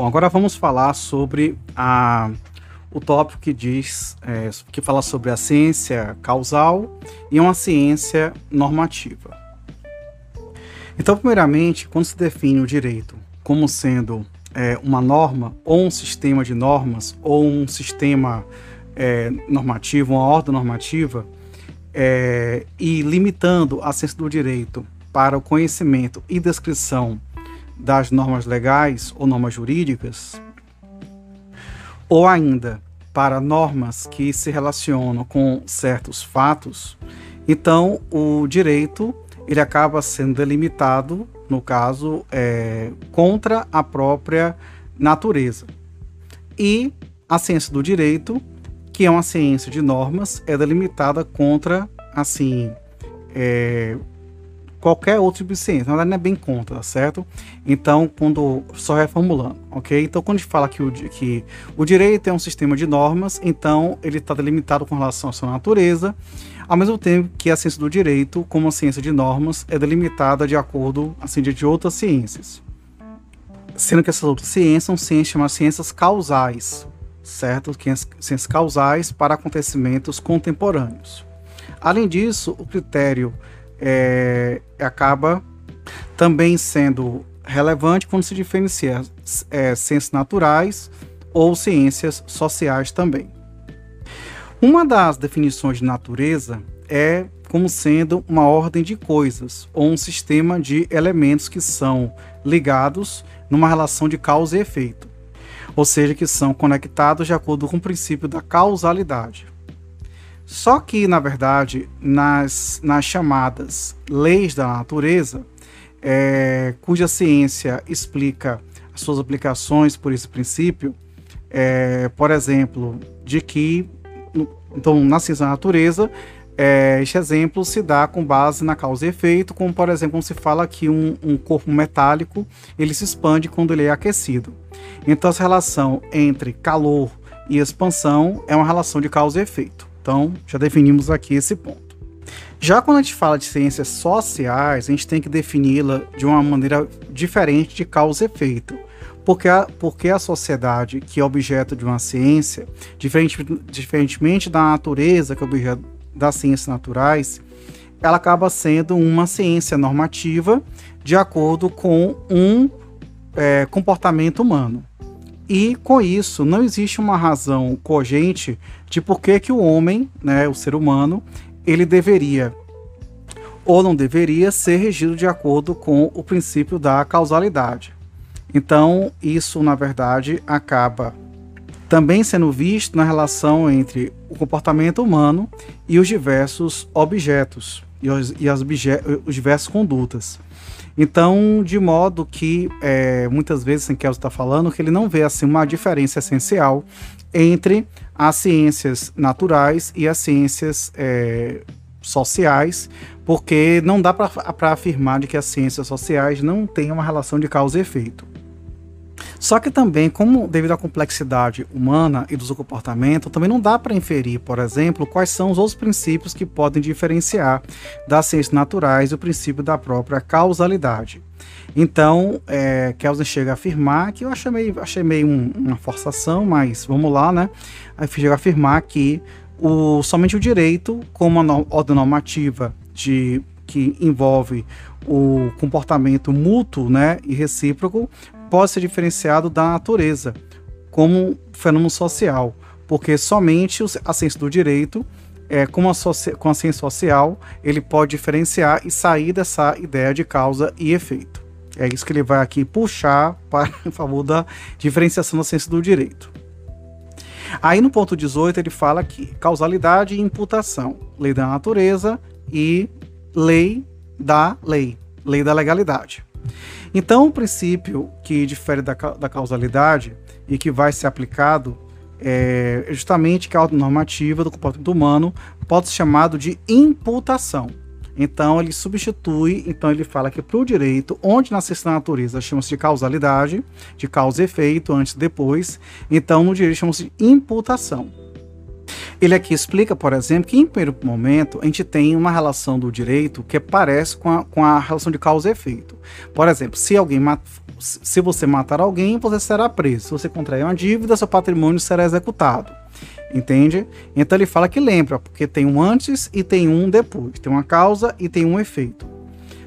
Bom, agora vamos falar sobre a, o tópico que diz, é, que fala sobre a ciência causal e uma ciência normativa. Então, primeiramente, quando se define o direito como sendo é, uma norma ou um sistema de normas ou um sistema é, normativo, uma ordem normativa, é, e limitando a ciência do direito para o conhecimento e descrição das normas legais ou normas jurídicas, ou ainda para normas que se relacionam com certos fatos, então o direito ele acaba sendo delimitado, no caso, é, contra a própria natureza. E a ciência do direito, que é uma ciência de normas, é delimitada contra, assim, é, qualquer outro tipo de ciência. Na verdade, não é bem contra, tá certo? Então, quando. Só reformulando, ok? Então, quando a gente fala que o, que o direito é um sistema de normas, então ele está delimitado com relação à sua natureza, ao mesmo tempo que a ciência do direito, como a ciência de normas, é delimitada de acordo assim, de outras ciências. Sendo que essas outras ciências são ciências chamadas ciências causais, certo? Ciências causais para acontecimentos contemporâneos. Além disso, o critério é, acaba também sendo relevante quando se diferencia é, ciências naturais ou ciências sociais também. Uma das definições de natureza é como sendo uma ordem de coisas ou um sistema de elementos que são ligados numa relação de causa e efeito, ou seja, que são conectados de acordo com o princípio da causalidade. Só que, na verdade, nas, nas chamadas leis da natureza, é, cuja ciência explica as suas aplicações por esse princípio, é, por exemplo, de que, então, na ciência da natureza, é, este exemplo se dá com base na causa e efeito, como por exemplo, quando se fala que um, um, corpo metálico ele se expande quando ele é aquecido. Então, essa relação entre calor e expansão é uma relação de causa e efeito. Então, já definimos aqui esse ponto. Já quando a gente fala de ciências sociais, a gente tem que defini-la de uma maneira diferente de causa e efeito. Porque a, porque a sociedade, que é objeto de uma ciência, diferente, diferentemente da natureza, que é objeto das ciências naturais, ela acaba sendo uma ciência normativa de acordo com um é, comportamento humano. E com isso, não existe uma razão cogente de por que, que o homem, né, o ser humano, ele deveria ou não deveria ser regido de acordo com o princípio da causalidade. Então, isso, na verdade, acaba também sendo visto na relação entre o comportamento humano e os diversos objetos e, os, e as, os diversas condutas. Então, de modo que é, muitas vezes Kelso está falando que ele não vê assim uma diferença essencial entre as ciências naturais e as ciências é, sociais, porque não dá para afirmar de que as ciências sociais não têm uma relação de causa e efeito. Só que também, como devido à complexidade humana e do seu comportamento, também não dá para inferir, por exemplo, quais são os outros princípios que podem diferenciar das ciências naturais o princípio da própria causalidade. Então, é, Kelsen chega a afirmar que eu achei meio, achei meio um, uma forçação, mas vamos lá, né? Aí chega a afirmar que o, somente o direito, como uma ordem normativa de, que envolve o comportamento mútuo né, e recíproco, pode ser diferenciado da natureza como fenômeno social, porque somente a ciência do direito, é, com, a com a ciência social, ele pode diferenciar e sair dessa ideia de causa e efeito. É isso que ele vai aqui puxar para em favor da diferenciação da ciência do direito. Aí no ponto 18 ele fala que causalidade e imputação, lei da natureza e lei da lei, lei da legalidade. Então, o princípio que difere da, da causalidade e que vai ser aplicado é justamente que a normativa do comportamento humano pode ser chamado de imputação. Então ele substitui, então ele fala que para o direito, onde na ciência natureza chama-se de causalidade, de causa e efeito, antes e depois, então no direito chama-se de imputação. Ele aqui explica, por exemplo, que em primeiro momento a gente tem uma relação do direito que parece com a, com a relação de causa e efeito. Por exemplo, se alguém se você matar alguém, você será preso. Se você contrair uma dívida, seu patrimônio será executado. Entende? Então ele fala que lembra, porque tem um antes e tem um depois. Tem uma causa e tem um efeito.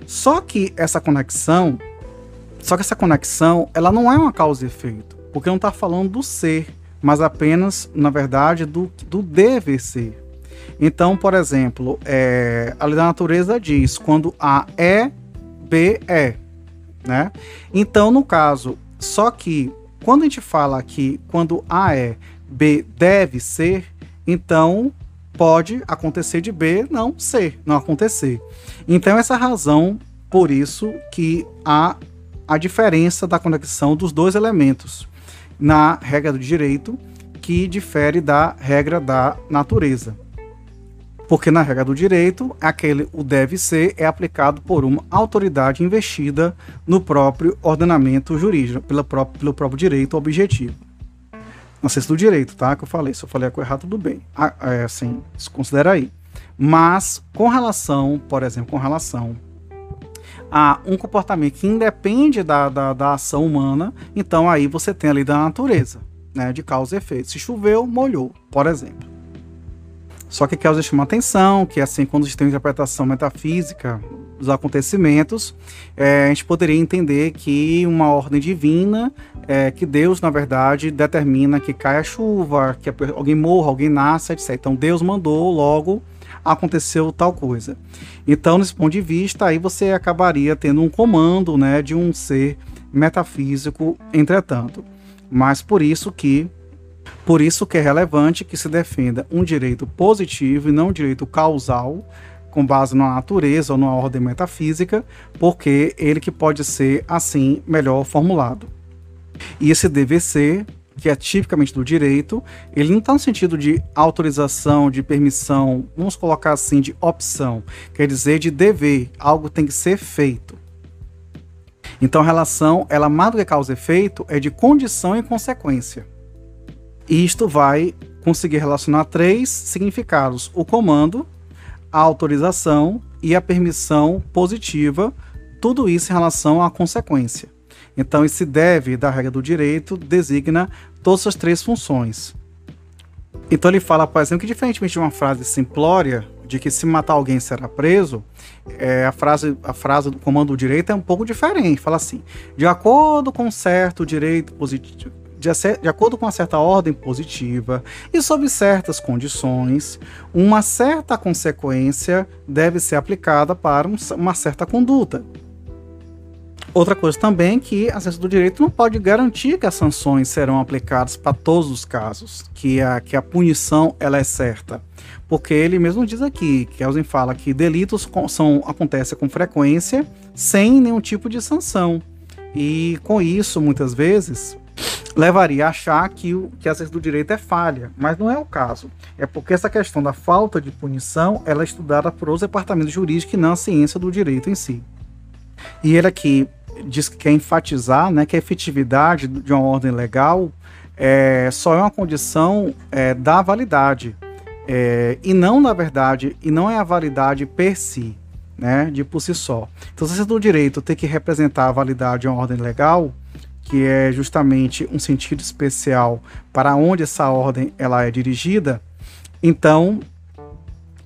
Só que essa conexão, só que essa conexão, ela não é uma causa e efeito, porque não está falando do ser mas apenas, na verdade, do, do deve ser. Então, por exemplo, é, a lei da natureza diz quando A é, B é. Né? Então, no caso, só que quando a gente fala aqui quando A é, B deve ser, então pode acontecer de B não ser, não acontecer. Então, essa razão, por isso que há a diferença da conexão dos dois elementos na regra do direito, que difere da regra da natureza. Porque na regra do direito, aquele o deve ser é aplicado por uma autoridade investida no próprio ordenamento jurídico, pela própria, pelo próprio direito objetivo. Não sei se do direito, tá? Que eu falei. Se eu falei errado, tudo bem. Ah, é, assim, se considera aí. Mas, com relação, por exemplo, com relação a um comportamento que independe da, da, da ação humana, então aí você tem a lei da natureza, né, de causa e efeito. Se choveu, molhou, por exemplo. Só que causa chama atenção, que assim, quando a gente tem uma interpretação metafísica dos acontecimentos, é, a gente poderia entender que uma ordem divina, é, que Deus, na verdade, determina que caia chuva, que alguém morra, alguém nasça, etc. Então Deus mandou, logo aconteceu tal coisa. Então, nesse ponto de vista, aí você acabaria tendo um comando né, de um ser metafísico, entretanto. Mas por isso que por isso que é relevante que se defenda um direito positivo e não um direito causal, com base na natureza ou numa ordem metafísica, porque ele que pode ser assim melhor formulado. E esse DVC que é tipicamente do direito, ele não está no sentido de autorização, de permissão, vamos colocar assim, de opção, quer dizer de dever, algo tem que ser feito. Então a relação, ela mais do que causa efeito, é de condição e consequência. E isto vai conseguir relacionar três significados: o comando, a autorização e a permissão positiva, tudo isso em relação à consequência. Então, esse deve da regra do direito designa todas essas três funções. Então ele fala, por exemplo, que diferentemente de uma frase simplória, de que se matar alguém será preso, é, a, frase, a frase do comando do direito é um pouco diferente. Fala assim: de acordo com certo direito positivo. De, acordo com uma certa ordem positiva e sob certas condições, uma certa consequência deve ser aplicada para um, uma certa conduta. Outra coisa também é que a ciência do direito não pode garantir que as sanções serão aplicadas para todos os casos, que a, que a punição ela é certa. Porque ele mesmo diz aqui, que Elzen fala que delitos são, acontecem com frequência sem nenhum tipo de sanção. E com isso, muitas vezes, levaria a achar que, o, que a ciência do direito é falha, mas não é o caso. É porque essa questão da falta de punição ela é estudada por os departamentos jurídicos e não a ciência do direito em si. E ele aqui diz que quer enfatizar né, que a efetividade de uma ordem legal é, só é uma condição é, da validade. É, e não, na verdade, e não é a validade per si, né, de por si só. Então, se do direito tem que representar a validade de uma ordem legal, que é justamente um sentido especial para onde essa ordem ela é dirigida, então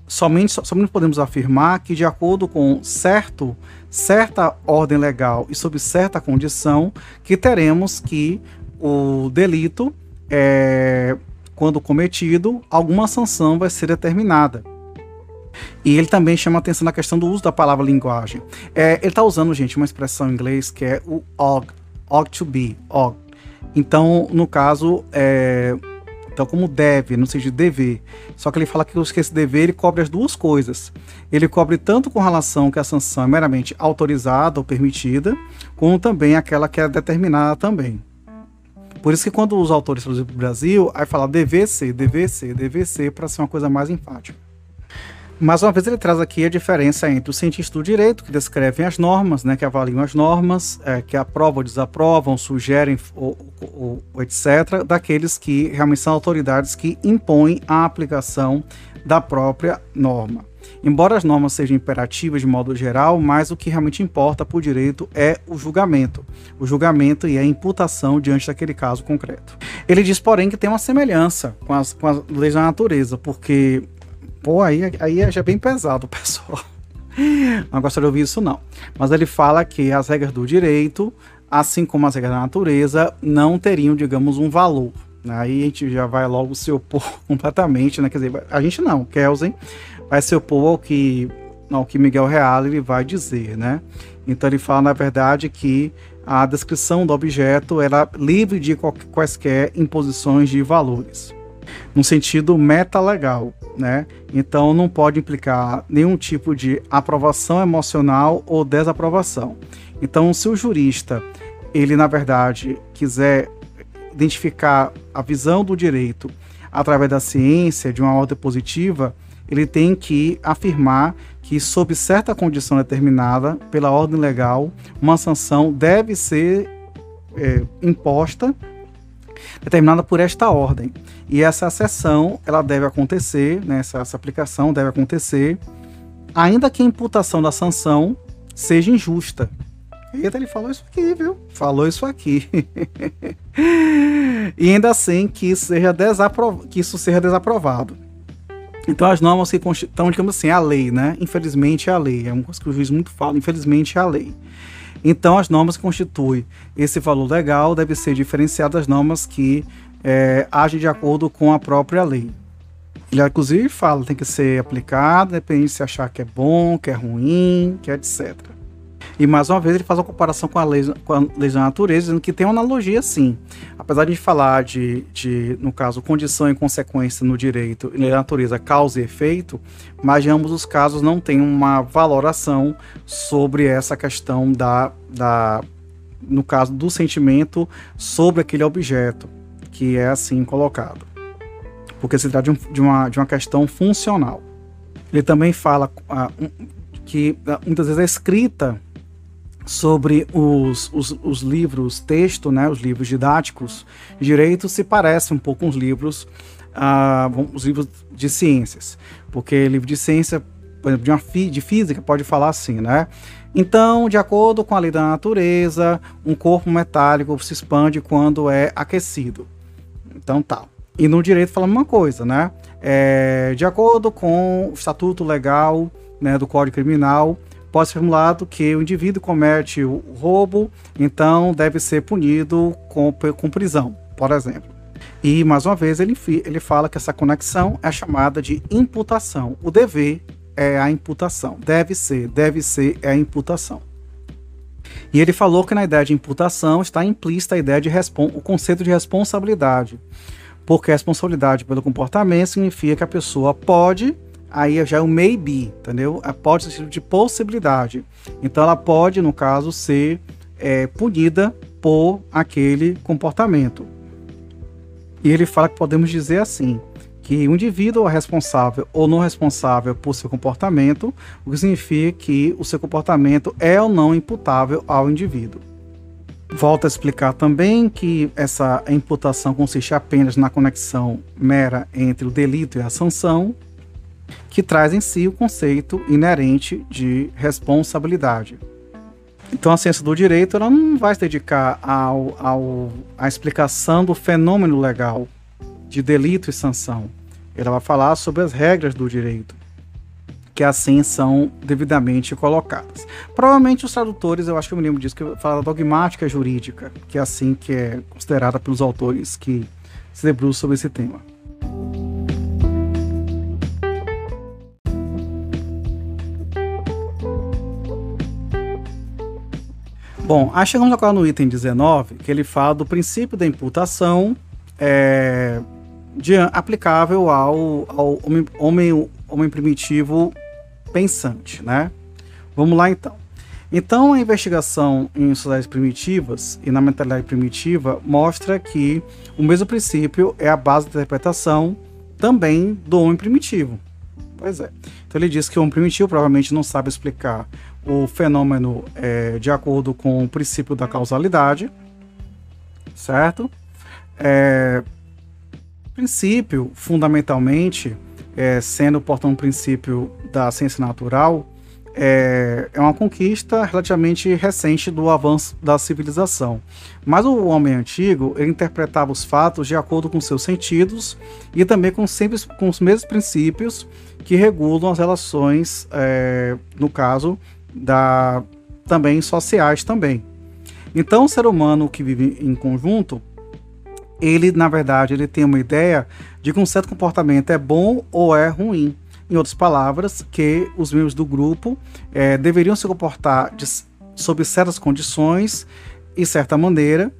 somente, somente podemos afirmar que, de acordo com certo, certa ordem legal e sob certa condição, que teremos que o delito, é, quando cometido, alguma sanção vai ser determinada. E ele também chama atenção na questão do uso da palavra linguagem. É, ele está usando, gente, uma expressão em inglês que é o ought, ought to be, ought. Então, no caso, é, então, como deve, sentido de dever. Só que ele fala que esse dever ele cobre as duas coisas. Ele cobre tanto com relação que a sanção é meramente autorizada ou permitida, como também aquela que é determinada também. Por isso que quando os autores traduzem para o Brasil, aí fala dever ser, dever ser, dever ser, para ser uma coisa mais enfática. Mais uma vez, ele traz aqui a diferença entre os cientistas do direito, que descrevem as normas, né, que avaliam as normas, é, que aprovam desaprovam, sugerem, ou, ou, ou, etc., daqueles que realmente são autoridades que impõem a aplicação da própria norma. Embora as normas sejam imperativas de modo geral, mas o que realmente importa para o direito é o julgamento. O julgamento e a imputação diante daquele caso concreto. Ele diz, porém, que tem uma semelhança com as, com as leis da natureza, porque Pô, aí, aí é já bem pesado, pessoal. Não gostaria de ouvir isso, não. Mas ele fala que as regras do direito, assim como as regras da natureza, não teriam, digamos, um valor. Aí a gente já vai logo se opor completamente, né? Quer dizer, a gente não, Kelsen vai se opor ao que, ao que Miguel Real ele vai dizer, né? Então ele fala, na verdade, que a descrição do objeto era livre de quaisquer imposições de valores no sentido meta-legal, né? Então não pode implicar nenhum tipo de aprovação emocional ou desaprovação. Então, se o jurista, ele na verdade quiser identificar a visão do direito através da ciência, de uma ordem positiva, ele tem que afirmar que, sob certa condição determinada pela ordem legal, uma sanção deve ser é, imposta determinada por esta ordem. E essa sessão ela deve acontecer, né, essa, essa aplicação deve acontecer, ainda que a imputação da sanção seja injusta. Eita, ele falou isso aqui, viu? Falou isso aqui. e ainda assim que isso seja, desaprov que isso seja desaprovado. Então as normas que estão, digamos assim, a lei, né? Infelizmente é a lei. É uma coisa que o juiz muito fala, infelizmente é a lei. Então, as normas que constituem esse valor legal devem ser diferenciadas das normas que é, agem de acordo com a própria lei. Ele, inclusive, fala tem que ser aplicado, depende de se achar que é bom, que é ruim, que é etc. E mais uma vez ele faz uma comparação com a lei, com a lei da natureza, dizendo que tem uma analogia sim. Apesar de falar de, de, no caso, condição e consequência no direito e na natureza, causa e efeito, mas em ambos os casos não tem uma valoração sobre essa questão da, da no caso do sentimento sobre aquele objeto, que é assim colocado. Porque se trata de, um, de, uma, de uma questão funcional. Ele também fala ah, que ah, muitas vezes a escrita sobre os, os, os, livros texto, né, os livros didáticos direito se parecem um pouco com os livros, ah, os livros de ciências, porque livro de ciência, por exemplo, de, uma de física pode falar assim, né? Então, de acordo com a lei da natureza, um corpo metálico se expande quando é aquecido. Então. Tá. E no direito fala uma coisa, né? É, de acordo com o estatuto legal né, do Código Criminal, pode ser formulado que o indivíduo comete o roubo, então deve ser punido com, com prisão, por exemplo. E, mais uma vez, ele, ele fala que essa conexão é chamada de imputação. O dever é a imputação. Deve ser, deve ser é a imputação. E ele falou que na ideia de imputação está implícita a ideia de o conceito de responsabilidade. Porque a responsabilidade pelo comportamento significa que a pessoa pode aí já é o maybe, entendeu? Pode ser de possibilidade. Então ela pode, no caso, ser é, punida por aquele comportamento. E ele fala que podemos dizer assim, que o indivíduo é responsável ou não responsável por seu comportamento, o que significa que o seu comportamento é ou não imputável ao indivíduo. Volta a explicar também que essa imputação consiste apenas na conexão mera entre o delito e a sanção, que traz em si o conceito inerente de responsabilidade. Então a ciência do direito ela não vai se dedicar ao, ao, à explicação do fenômeno legal de delito e sanção. Ela vai falar sobre as regras do direito, que assim são devidamente colocadas. Provavelmente os tradutores, eu acho que eu me lembro disso, que fala dogmática jurídica, que é assim que é considerada pelos autores que se debruçam sobre esse tema. Bom, aí chegamos agora no item 19, que ele fala do princípio da imputação é, aplicável ao, ao homem, homem, homem primitivo pensante, né? Vamos lá então. Então, a investigação em sociedades primitivas e na mentalidade primitiva mostra que o mesmo princípio é a base da interpretação também do homem primitivo. Pois é. Então ele diz que o homem primitivo provavelmente não sabe explicar o fenômeno é, de acordo com o princípio da causalidade, certo? É, princípio, fundamentalmente, é, sendo, portanto, um princípio da ciência natural, é, é uma conquista relativamente recente do avanço da civilização. Mas o homem antigo interpretava os fatos de acordo com seus sentidos e também com, sempre, com os mesmos princípios que regulam as relações, é, no caso, da, também sociais também. Então, o ser humano que vive em conjunto, ele, na verdade, ele tem uma ideia de que um certo comportamento é bom ou é ruim. Em outras palavras, que os membros do grupo é, deveriam se comportar de, sob certas condições e certa maneira,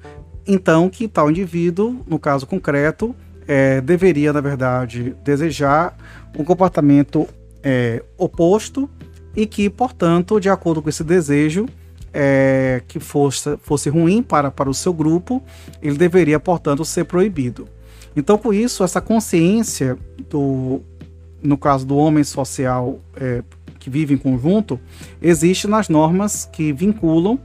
então que tal indivíduo, no caso concreto, é, deveria, na verdade, desejar um comportamento é, oposto e que, portanto, de acordo com esse desejo, é, que fosse, fosse ruim para, para o seu grupo, ele deveria, portanto, ser proibido. Então, com isso, essa consciência do, no caso do homem social é, que vive em conjunto, existe nas normas que vinculam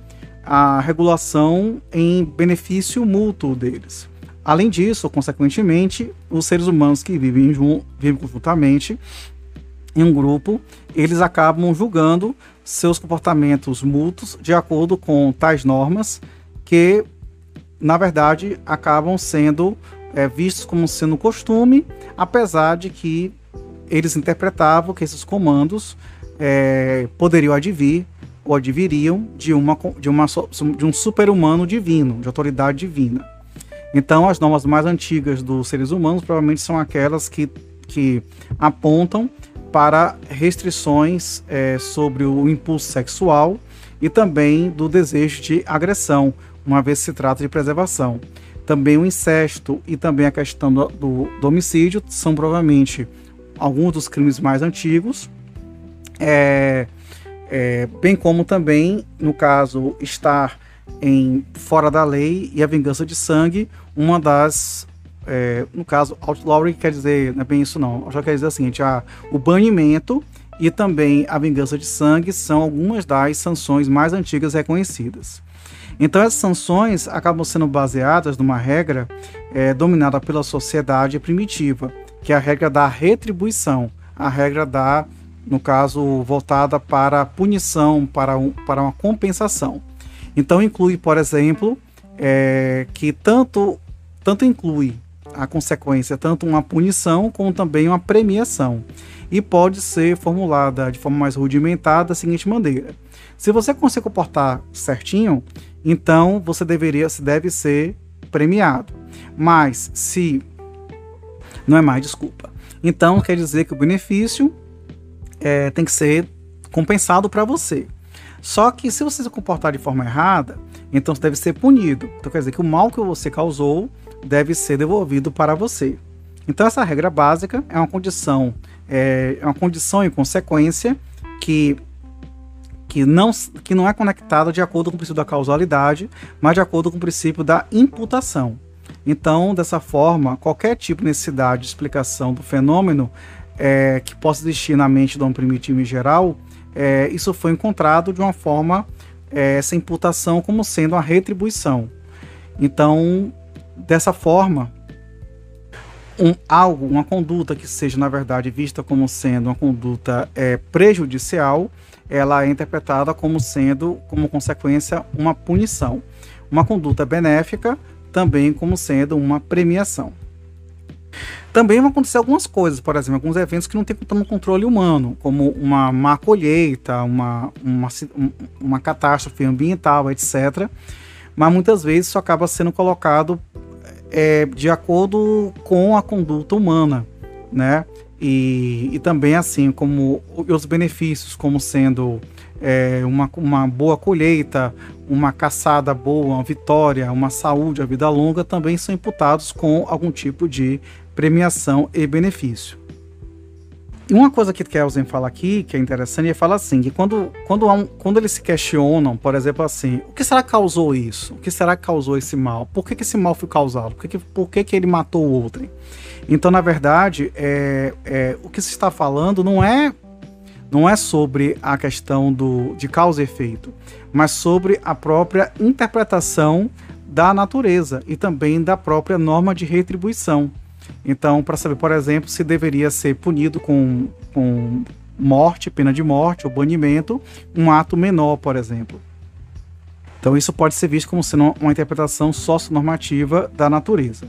a regulação em benefício mútuo deles. Além disso, consequentemente, os seres humanos que vivem, vivem conjuntamente em um grupo, eles acabam julgando seus comportamentos mútuos de acordo com tais normas que, na verdade, acabam sendo é, vistos como sendo costume, apesar de que eles interpretavam que esses comandos é, poderiam advir ou adviriam de, uma, de, uma, de um super-humano divino, de autoridade divina. Então, as normas mais antigas dos seres humanos provavelmente são aquelas que, que apontam para restrições é, sobre o impulso sexual e também do desejo de agressão, uma vez se trata de preservação. Também o incesto e também a questão do, do, do homicídio são provavelmente alguns dos crimes mais antigos, é, é, bem como também, no caso, estar em fora da lei e a vingança de sangue, uma das é, no caso, outlawry quer dizer, não é bem isso não, já quer dizer o seguinte, a, o banimento e também a vingança de sangue são algumas das sanções mais antigas reconhecidas. Então essas sanções acabam sendo baseadas numa regra é, dominada pela sociedade primitiva, que é a regra da retribuição, a regra da, no caso, voltada para punição, para, um, para uma compensação. Então inclui, por exemplo, é, que tanto, tanto inclui a consequência tanto uma punição como também uma premiação. E pode ser formulada de forma mais rudimentar da seguinte maneira: se você conseguir comportar certinho, então você deveria, se deve ser premiado. Mas se não é mais, desculpa. Então quer dizer que o benefício é, tem que ser compensado para você. Só que se você se comportar de forma errada, então você deve ser punido. Então quer dizer que o mal que você causou deve ser devolvido para você. Então essa regra básica é uma condição, é, é uma condição e consequência que que não, que não é conectada de acordo com o princípio da causalidade, mas de acordo com o princípio da imputação. Então, dessa forma, qualquer tipo de necessidade de explicação do fenômeno é, que possa existir na mente do homem primitivo em geral, é, isso foi encontrado de uma forma, é, essa imputação como sendo uma retribuição. Então, dessa forma, um, algo, uma conduta que seja, na verdade, vista como sendo uma conduta é, prejudicial, ela é interpretada como sendo, como consequência, uma punição. Uma conduta benéfica também como sendo uma premiação. Também vão acontecer algumas coisas, por exemplo, alguns eventos que não tem um controle humano, como uma má colheita, uma, uma, uma catástrofe ambiental, etc. Mas muitas vezes isso acaba sendo colocado é, de acordo com a conduta humana, né? E, e também assim como os benefícios, como sendo é, uma, uma boa colheita, uma caçada boa, uma vitória, uma saúde, a vida longa, também são imputados com algum tipo de premiação e benefício. Uma coisa que Kelsen fala aqui, que é interessante, ele fala assim, que quando, quando, um, quando eles se questionam, por exemplo, assim, o que será que causou isso? O que será que causou esse mal? Por que, que esse mal foi causado? Por que, que, por que, que ele matou o outro? Então, na verdade, é, é, o que se está falando não é não é sobre a questão do, de causa e efeito, mas sobre a própria interpretação da natureza e também da própria norma de retribuição. Então, para saber, por exemplo, se deveria ser punido com, com morte, pena de morte ou banimento, um ato menor, por exemplo. Então, isso pode ser visto como sendo uma interpretação socionormativa da natureza.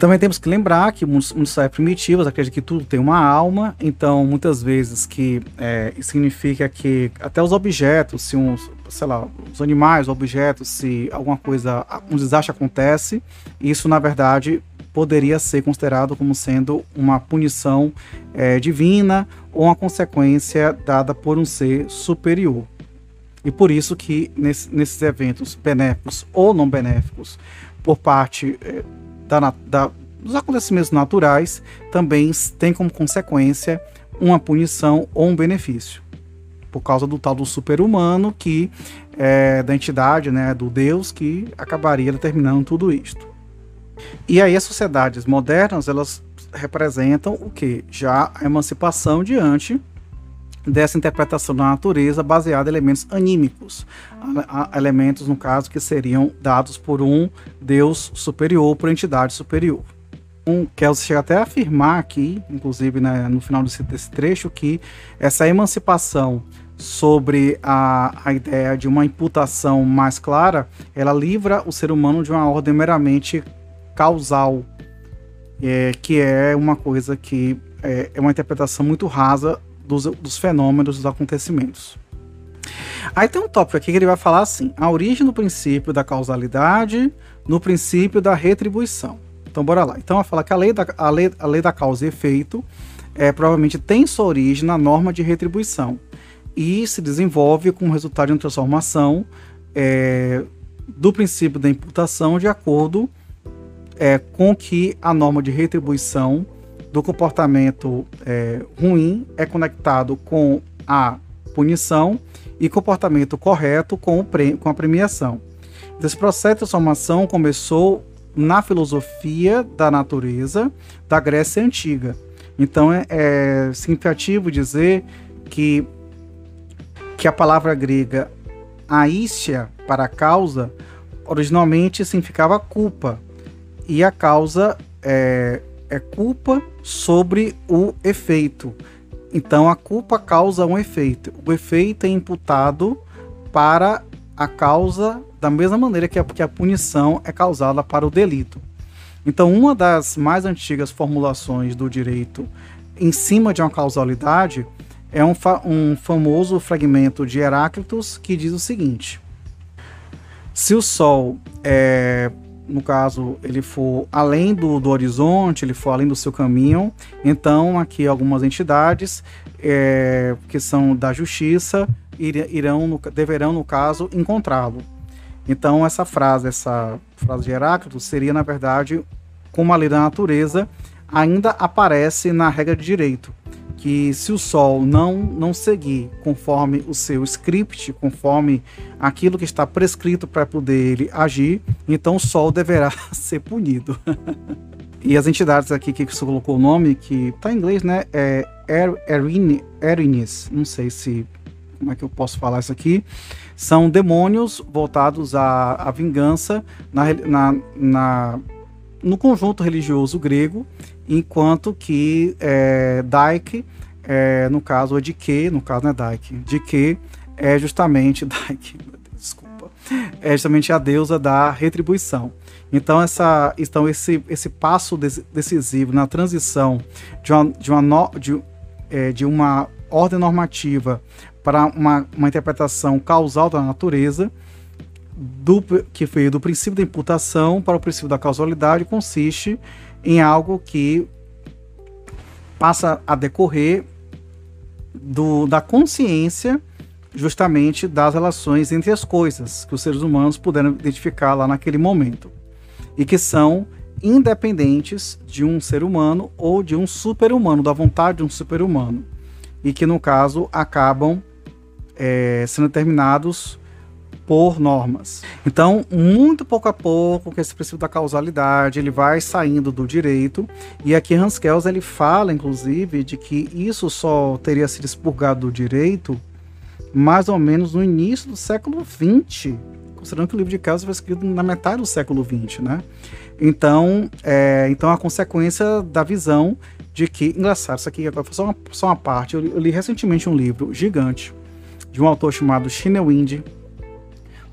Também temos que lembrar que muitos, muitos primitivos acreditam que tudo tem uma alma, então muitas vezes que é, significa que até os objetos, se uns, sei lá, os animais, objetos, se alguma coisa, um desastre acontece, isso na verdade poderia ser considerado como sendo uma punição é, divina ou uma consequência dada por um ser superior. E por isso que nesse, nesses eventos benéficos ou não benéficos, por parte é, da, da, dos acontecimentos naturais também tem como consequência uma punição ou um benefício. Por causa do tal do super-humano que é da entidade, né, do Deus que acabaria determinando tudo isto. E aí as sociedades modernas, elas representam o que? Já a emancipação diante dessa interpretação da natureza baseada em elementos anímicos, elementos, no caso, que seriam dados por um Deus superior, por entidade superior. Um, Kelsey chega até a afirmar aqui, inclusive né, no final desse, desse, trecho, que essa emancipação sobre a, a ideia de uma imputação mais clara, ela livra o ser humano de uma ordem meramente causal, é, que é uma coisa que é, é uma interpretação muito rasa dos, dos fenômenos, dos acontecimentos. Aí tem um tópico aqui que ele vai falar assim: a origem do princípio da causalidade no princípio da retribuição. Então, bora lá. Então, vai falar que a lei da, a lei, a lei da causa e efeito é, provavelmente tem sua origem na norma de retribuição e se desenvolve como resultado de uma transformação é, do princípio da imputação de acordo é, com que a norma de retribuição do comportamento é, ruim é conectado com a punição e comportamento correto com, o com a premiação. Esse processo de transformação começou na filosofia da natureza da Grécia Antiga. Então é, é significativo dizer que, que a palavra grega aístia para causa originalmente significava culpa e a causa é, é culpa sobre o efeito. Então a culpa causa um efeito. O efeito é imputado para a causa da mesma maneira que a, que a punição é causada para o delito. Então, uma das mais antigas formulações do direito em cima de uma causalidade é um, fa um famoso fragmento de Heráclitos que diz o seguinte: se o Sol é no caso, ele for além do, do horizonte, ele for além do seu caminho, então aqui algumas entidades é, que são da justiça irão, no, deverão, no caso, encontrá-lo. Então essa frase, essa frase de Heráclito seria, na verdade, como a lei da natureza ainda aparece na regra de direito que se o Sol não, não seguir conforme o seu script, conforme aquilo que está prescrito para poder ele agir, então o Sol deverá ser punido. e as entidades aqui que você colocou o nome, que está em inglês, né? É Erines, não sei se como é que eu posso falar isso aqui, são demônios voltados à, à vingança na, na, na, no conjunto religioso grego enquanto que é, Dyke, é, no caso, de que, no caso não é Dyke, de que é justamente Dyke, desculpa, é justamente a deusa da retribuição. Então, essa, então esse, esse passo decisivo na transição de uma, de uma, no, de, é, de uma ordem normativa para uma, uma interpretação causal da natureza, do, que foi do princípio da imputação para o princípio da causalidade, consiste em algo que passa a decorrer do, da consciência justamente das relações entre as coisas que os seres humanos puderam identificar lá naquele momento e que são independentes de um ser humano ou de um super-humano, da vontade de um super-humano, e que, no caso, acabam é, sendo determinados por normas. Então, muito pouco a pouco, que esse princípio da causalidade, ele vai saindo do direito, e aqui Hans Kelsen ele fala, inclusive, de que isso só teria sido expurgado do direito mais ou menos no início do século XX, considerando que o livro de Kelsen foi escrito na metade do século XX, né? Então, é, então a consequência da visão de que, engraçado, isso aqui agora foi só uma, só uma parte, eu li, eu li recentemente um livro gigante de um autor chamado Wind, o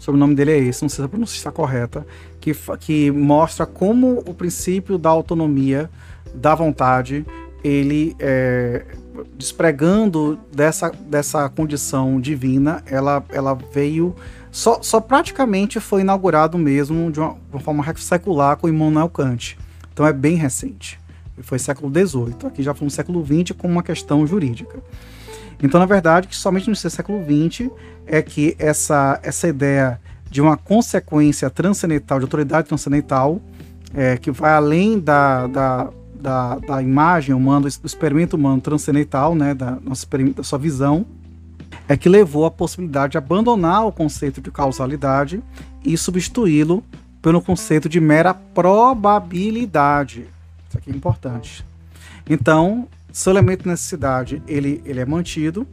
sobrenome dele é esse, não sei se a pronúncia está correta, que, que mostra como o princípio da autonomia, da vontade, ele é, despregando dessa, dessa condição divina, ela, ela veio. Só, só praticamente foi inaugurado mesmo de uma, uma forma secular com Immanuel Kant. Então é bem recente. Foi século XVIII. Aqui já foi no século XX com uma questão jurídica. Então, na verdade, que somente no século XX é que essa, essa ideia de uma consequência transcendental, de autoridade transcendental, é, que vai além da, da, da, da, imagem humana, do experimento humano transcendental, né, da, nossa, da sua visão, é que levou à possibilidade de abandonar o conceito de causalidade e substituí-lo pelo conceito de mera probabilidade. Isso aqui é importante. Então, se o elemento de necessidade ele, ele é mantido,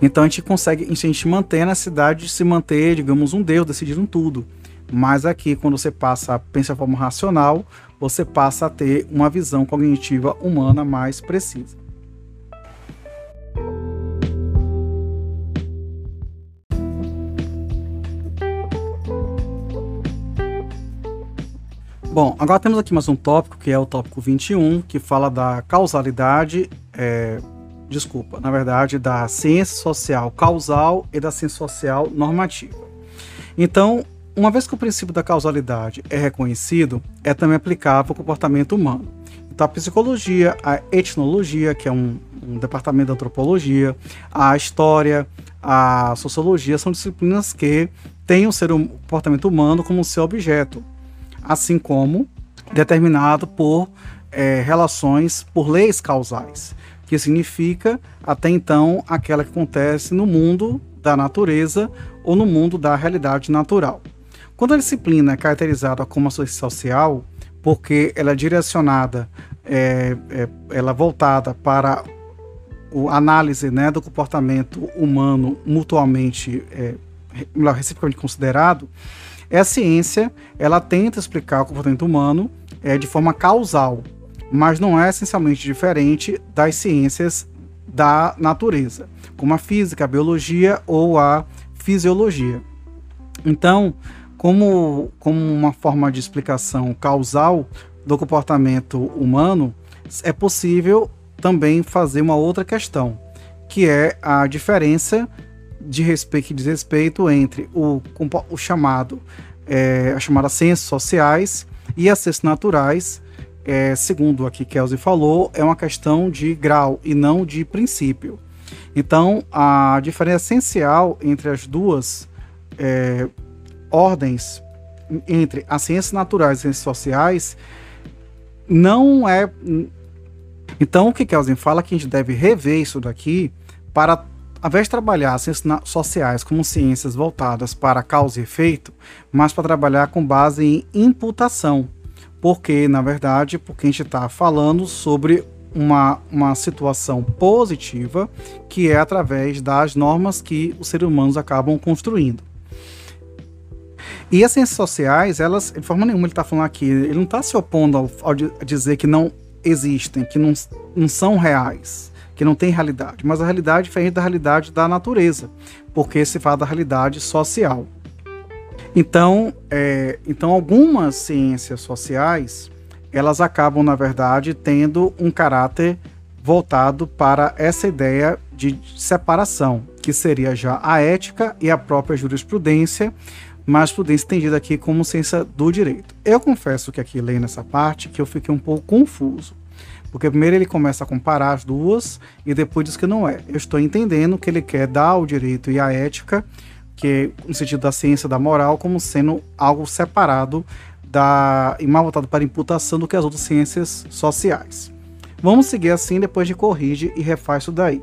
então a gente consegue, a gente mantém a necessidade de se manter, digamos, um Deus decidindo tudo. Mas aqui, quando você passa a pensar de forma racional, você passa a ter uma visão cognitiva humana mais precisa. Bom, agora temos aqui mais um tópico, que é o tópico 21, que fala da causalidade, é, desculpa, na verdade, da ciência social causal e da ciência social normativa. Então, uma vez que o princípio da causalidade é reconhecido, é também aplicável ao comportamento humano. Então, a psicologia, a etnologia, que é um, um departamento da antropologia, a história, a sociologia são disciplinas que têm o ser o comportamento humano como seu objeto, assim como determinado por é, relações, por leis causais, que significa até então aquela que acontece no mundo da natureza ou no mundo da realidade natural. Quando a disciplina é caracterizada como ciência social, porque ela é direcionada, é, é, ela é voltada para a análise né, do comportamento humano mutuamente, é, reciprocamente considerado, é a ciência, ela tenta explicar o comportamento humano é, de forma causal, mas não é essencialmente diferente das ciências da natureza, como a física, a biologia ou a fisiologia. Então, como, como uma forma de explicação causal do comportamento humano, é possível também fazer uma outra questão, que é a diferença de respeito e desrespeito entre o, o chamado, é, a chamada ciências sociais e as ciências naturais, é, segundo aqui Kelsey falou, é uma questão de grau e não de princípio. Então, a diferença essencial entre as duas é, ordens, entre as ciências naturais e as ciências sociais, não é. Então, o que Kelsen fala é que a gente deve rever isso daqui para ao invés de trabalhar ciências sociais como ciências voltadas para causa e efeito, mas para trabalhar com base em imputação. Porque, na verdade, porque a gente está falando sobre uma, uma situação positiva que é através das normas que os seres humanos acabam construindo. E as ciências sociais, elas, de forma nenhuma, ele está falando aqui, ele não está se opondo ao, ao dizer que não existem, que não, não são reais que não tem realidade, mas a realidade é diferente da realidade da natureza, porque se fala da realidade social. Então, é, então algumas ciências sociais elas acabam na verdade tendo um caráter voltado para essa ideia de separação, que seria já a ética e a própria jurisprudência, mas prudência entendida aqui como ciência do direito. Eu confesso que aqui lendo essa parte que eu fiquei um pouco confuso. Porque primeiro ele começa a comparar as duas e depois diz que não é. Eu estou entendendo que ele quer dar o direito e a ética, que no sentido da ciência da moral, como sendo algo separado da, e mais voltado para imputação do que as outras ciências sociais. Vamos seguir assim, depois de corrige e refaz isso daí.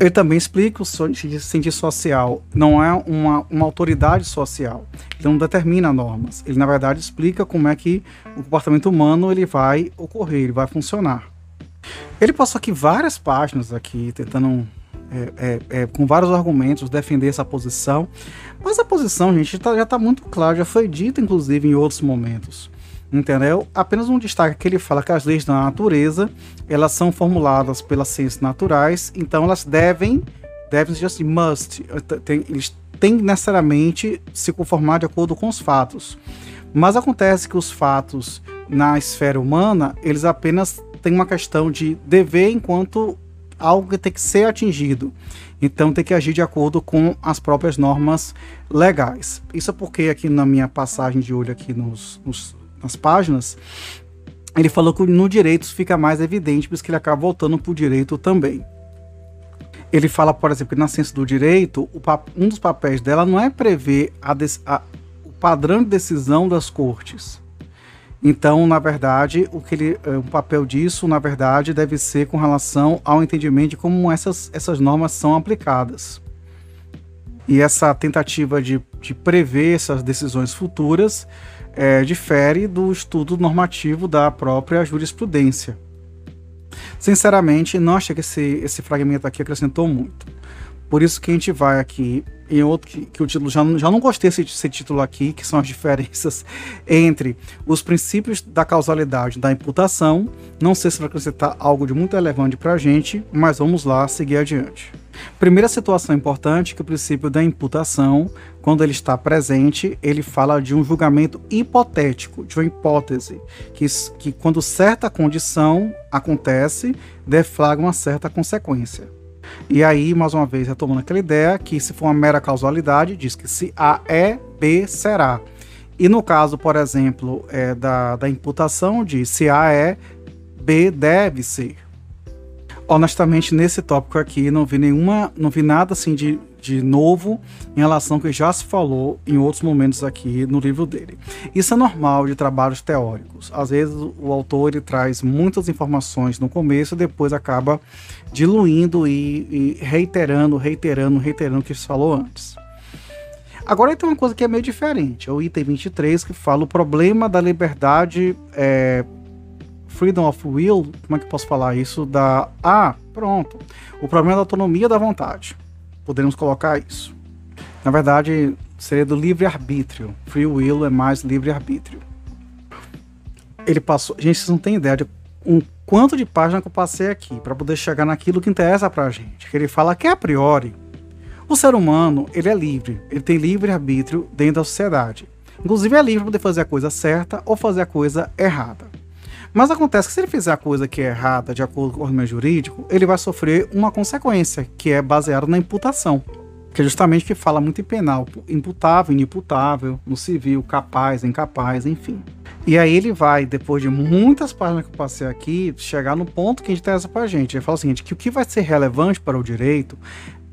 Ele também explica que o cientista social. Não é uma, uma autoridade social, ele não determina normas, ele na verdade explica como é que o comportamento humano ele vai ocorrer, ele vai funcionar. Ele passou aqui várias páginas aqui tentando é, é, é, com vários argumentos defender essa posição, mas a posição, gente, tá, já está muito clara, já foi dita inclusive em outros momentos entendeu? Apenas um destaque que ele fala que as leis da natureza, elas são formuladas pelas ciências naturais, então elas devem, devem ser assim, must, tem, eles têm necessariamente se conformar de acordo com os fatos. Mas acontece que os fatos na esfera humana, eles apenas têm uma questão de dever enquanto algo que tem que ser atingido. Então tem que agir de acordo com as próprias normas legais. Isso é porque aqui na minha passagem de olho aqui nos, nos nas páginas, ele falou que no direito fica mais evidente, por isso que ele acaba voltando para o direito também. Ele fala, por exemplo, que na ciência do direito, um dos papéis dela não é prever a, a, o padrão de decisão das cortes. Então, na verdade, o que ele, o papel disso, na verdade, deve ser com relação ao entendimento de como essas, essas normas são aplicadas. E essa tentativa de, de prever essas decisões futuras é, difere do estudo normativo da própria jurisprudência. Sinceramente, não achei que esse, esse fragmento aqui acrescentou muito. Por isso que a gente vai aqui em outro que, que o título já, já não gostei desse, desse título aqui, que são as diferenças entre os princípios da causalidade da imputação. Não sei se vai acrescentar algo de muito relevante para a gente, mas vamos lá seguir adiante. Primeira situação importante que o princípio da imputação, quando ele está presente, ele fala de um julgamento hipotético, de uma hipótese, que, que quando certa condição acontece, deflagra uma certa consequência. E aí, mais uma vez, retomando aquela ideia que se for uma mera causalidade, diz que se A é, B será. E no caso, por exemplo, é, da, da imputação, diz se A é, B deve ser honestamente, nesse tópico aqui, não vi nenhuma, não vi nada assim de, de novo em relação ao que já se falou em outros momentos aqui no livro dele. Isso é normal de trabalhos teóricos. Às vezes o autor ele traz muitas informações no começo e depois acaba diluindo e, e reiterando, reiterando, reiterando o que se falou antes. Agora tem uma coisa que é meio diferente, é o item 23 que fala o problema da liberdade é, freedom of will, como é que eu posso falar isso? Da. Ah, pronto. O problema é da autonomia da vontade. Podemos colocar isso. Na verdade, seria do livre-arbítrio. Free will é mais livre-arbítrio. Ele passou. Gente, vocês não têm ideia de um quanto de página que eu passei aqui para poder chegar naquilo que interessa pra gente. Que ele fala que a priori o ser humano ele é livre, ele tem livre arbítrio dentro da sociedade. Inclusive é livre para poder fazer a coisa certa ou fazer a coisa errada. Mas acontece que se ele fizer a coisa que é errada, de acordo com o ordenamento jurídico, ele vai sofrer uma consequência, que é baseada na imputação. Que é justamente que fala muito em penal, imputável, inimputável, no civil, capaz, incapaz, enfim. E aí ele vai, depois de muitas páginas que eu passei aqui, chegar no ponto que interessa pra gente. Ele fala o seguinte, que o que vai ser relevante para o direito,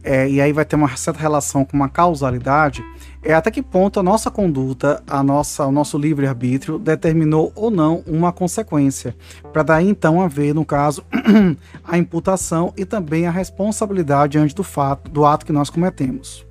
é, e aí vai ter uma certa relação com uma causalidade, é até que ponto a nossa conduta, a nossa, o nosso livre-arbítrio determinou ou não uma consequência, para daí então haver, no caso, a imputação e também a responsabilidade diante do fato, do ato que nós cometemos.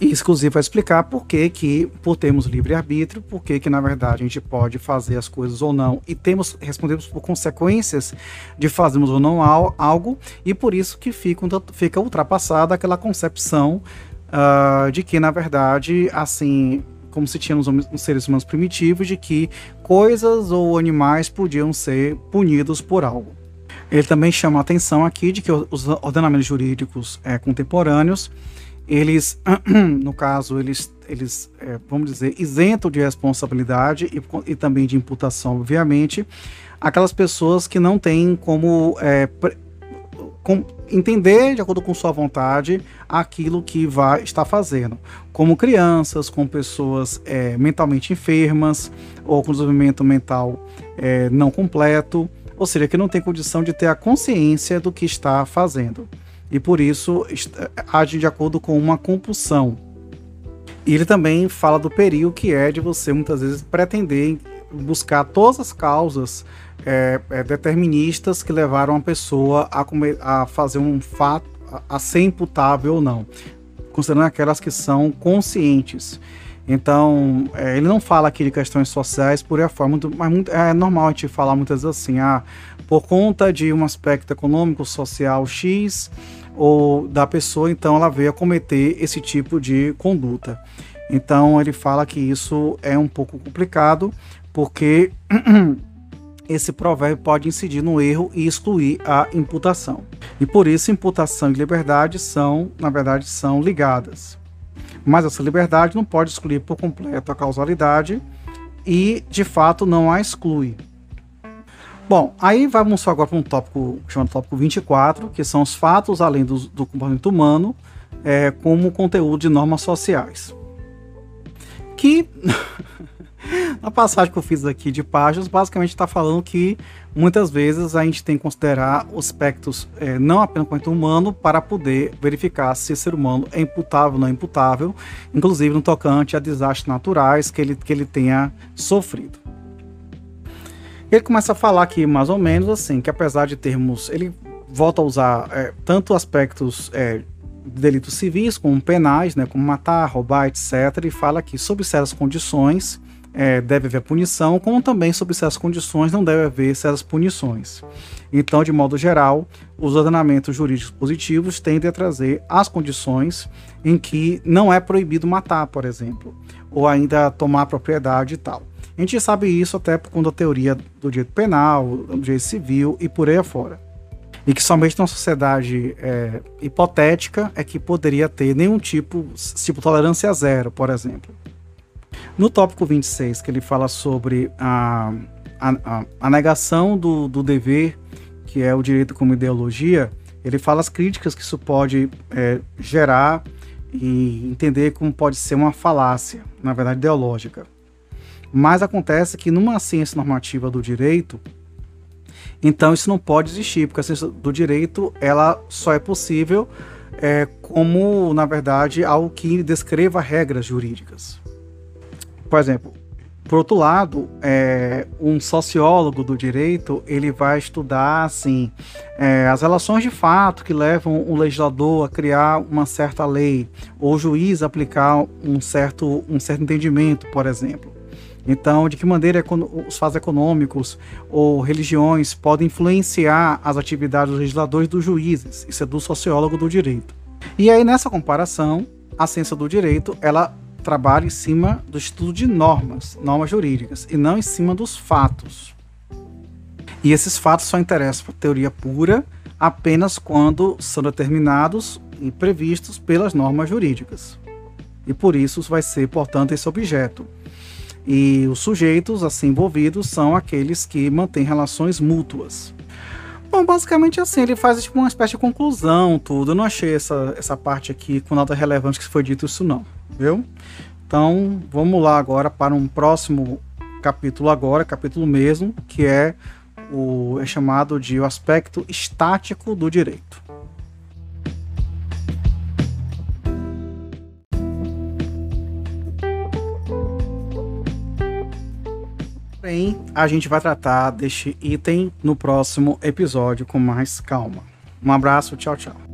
E exclusivo vai explicar por que, que por termos livre-arbítrio, por que, que na verdade a gente pode fazer as coisas ou não e temos respondemos por consequências de fazermos ou não algo, e por isso que fica, fica ultrapassada aquela concepção uh, de que, na verdade, assim, como se tinha nos, nos, seres humanos primitivos, de que coisas ou animais podiam ser punidos por algo. Ele também chama a atenção aqui de que os ordenamentos jurídicos é, contemporâneos, eles, no caso, eles, eles é, vamos dizer, isentam de responsabilidade e, e, também de imputação, obviamente, aquelas pessoas que não têm como é, com, entender, de acordo com sua vontade, aquilo que vai estar fazendo. Como crianças, com pessoas é, mentalmente enfermas ou com desenvolvimento mental é, não completo, ou seja, que não tem condição de ter a consciência do que está fazendo. E por isso age de acordo com uma compulsão. E ele também fala do perigo que é de você muitas vezes pretender buscar todas as causas é, é, deterministas que levaram a pessoa a, comer, a fazer um fato, a, a ser imputável ou não, considerando aquelas que são conscientes. Então, é, ele não fala aqui de questões sociais por forma, mas muito, é normal a gente falar muitas vezes assim, ah, por conta de um aspecto econômico, social X, ou da pessoa, então ela veio a cometer esse tipo de conduta. Então ele fala que isso é um pouco complicado, porque esse provérbio pode incidir no erro e excluir a imputação. E por isso imputação e liberdade são, na verdade, são ligadas. Mas essa liberdade não pode excluir por completo a causalidade e, de fato, não a exclui. Bom, aí vamos agora para um tópico chamado tópico 24, que são os fatos além do, do comportamento humano, é, como conteúdo de normas sociais. Que na passagem que eu fiz aqui de páginas, basicamente está falando que muitas vezes a gente tem que considerar os aspectos é, não apenas comportamento humano para poder verificar se esse ser humano é imputável ou não é imputável, inclusive no tocante a desastres naturais que ele, que ele tenha sofrido. Ele começa a falar aqui mais ou menos assim, que apesar de termos, ele volta a usar é, tanto aspectos é, de delitos civis como penais, né, como matar, roubar, etc. E fala que sob certas condições é, deve haver punição, como também sob certas condições não deve haver certas punições. Então, de modo geral, os ordenamentos jurídicos positivos tendem a trazer as condições em que não é proibido matar, por exemplo, ou ainda tomar propriedade e tal. A gente sabe isso até por conta da teoria do direito penal, do direito civil e por aí afora. E que somente numa sociedade é, hipotética é que poderia ter nenhum tipo, tipo tolerância zero, por exemplo. No tópico 26, que ele fala sobre a, a, a negação do, do dever, que é o direito como ideologia, ele fala as críticas que isso pode é, gerar e entender como pode ser uma falácia, na verdade ideológica. Mas acontece que numa ciência normativa do direito, então isso não pode existir, porque a ciência do direito ela só é possível é, como, na verdade, algo que descreva regras jurídicas. Por exemplo, por outro lado, é, um sociólogo do direito ele vai estudar assim é, as relações de fato que levam o legislador a criar uma certa lei ou o juiz a aplicar um certo, um certo entendimento, por exemplo. Então, de que maneira os fatos econômicos ou religiões podem influenciar as atividades dos legisladores e dos juízes? Isso é do sociólogo do direito. E aí, nessa comparação, a ciência do direito, ela trabalha em cima do estudo de normas, normas jurídicas, e não em cima dos fatos. E esses fatos só interessam para a teoria pura apenas quando são determinados e previstos pelas normas jurídicas. E por isso vai ser, portanto, esse objeto. E os sujeitos assim envolvidos são aqueles que mantêm relações mútuas. Bom, basicamente assim, ele faz tipo uma espécie de conclusão, tudo. Eu não achei essa, essa parte aqui com nada relevante que foi dito isso não, viu? Então, vamos lá agora para um próximo capítulo agora, capítulo mesmo, que é o é chamado de o aspecto estático do direito. Porém, a gente vai tratar deste item no próximo episódio com mais calma. Um abraço, tchau, tchau.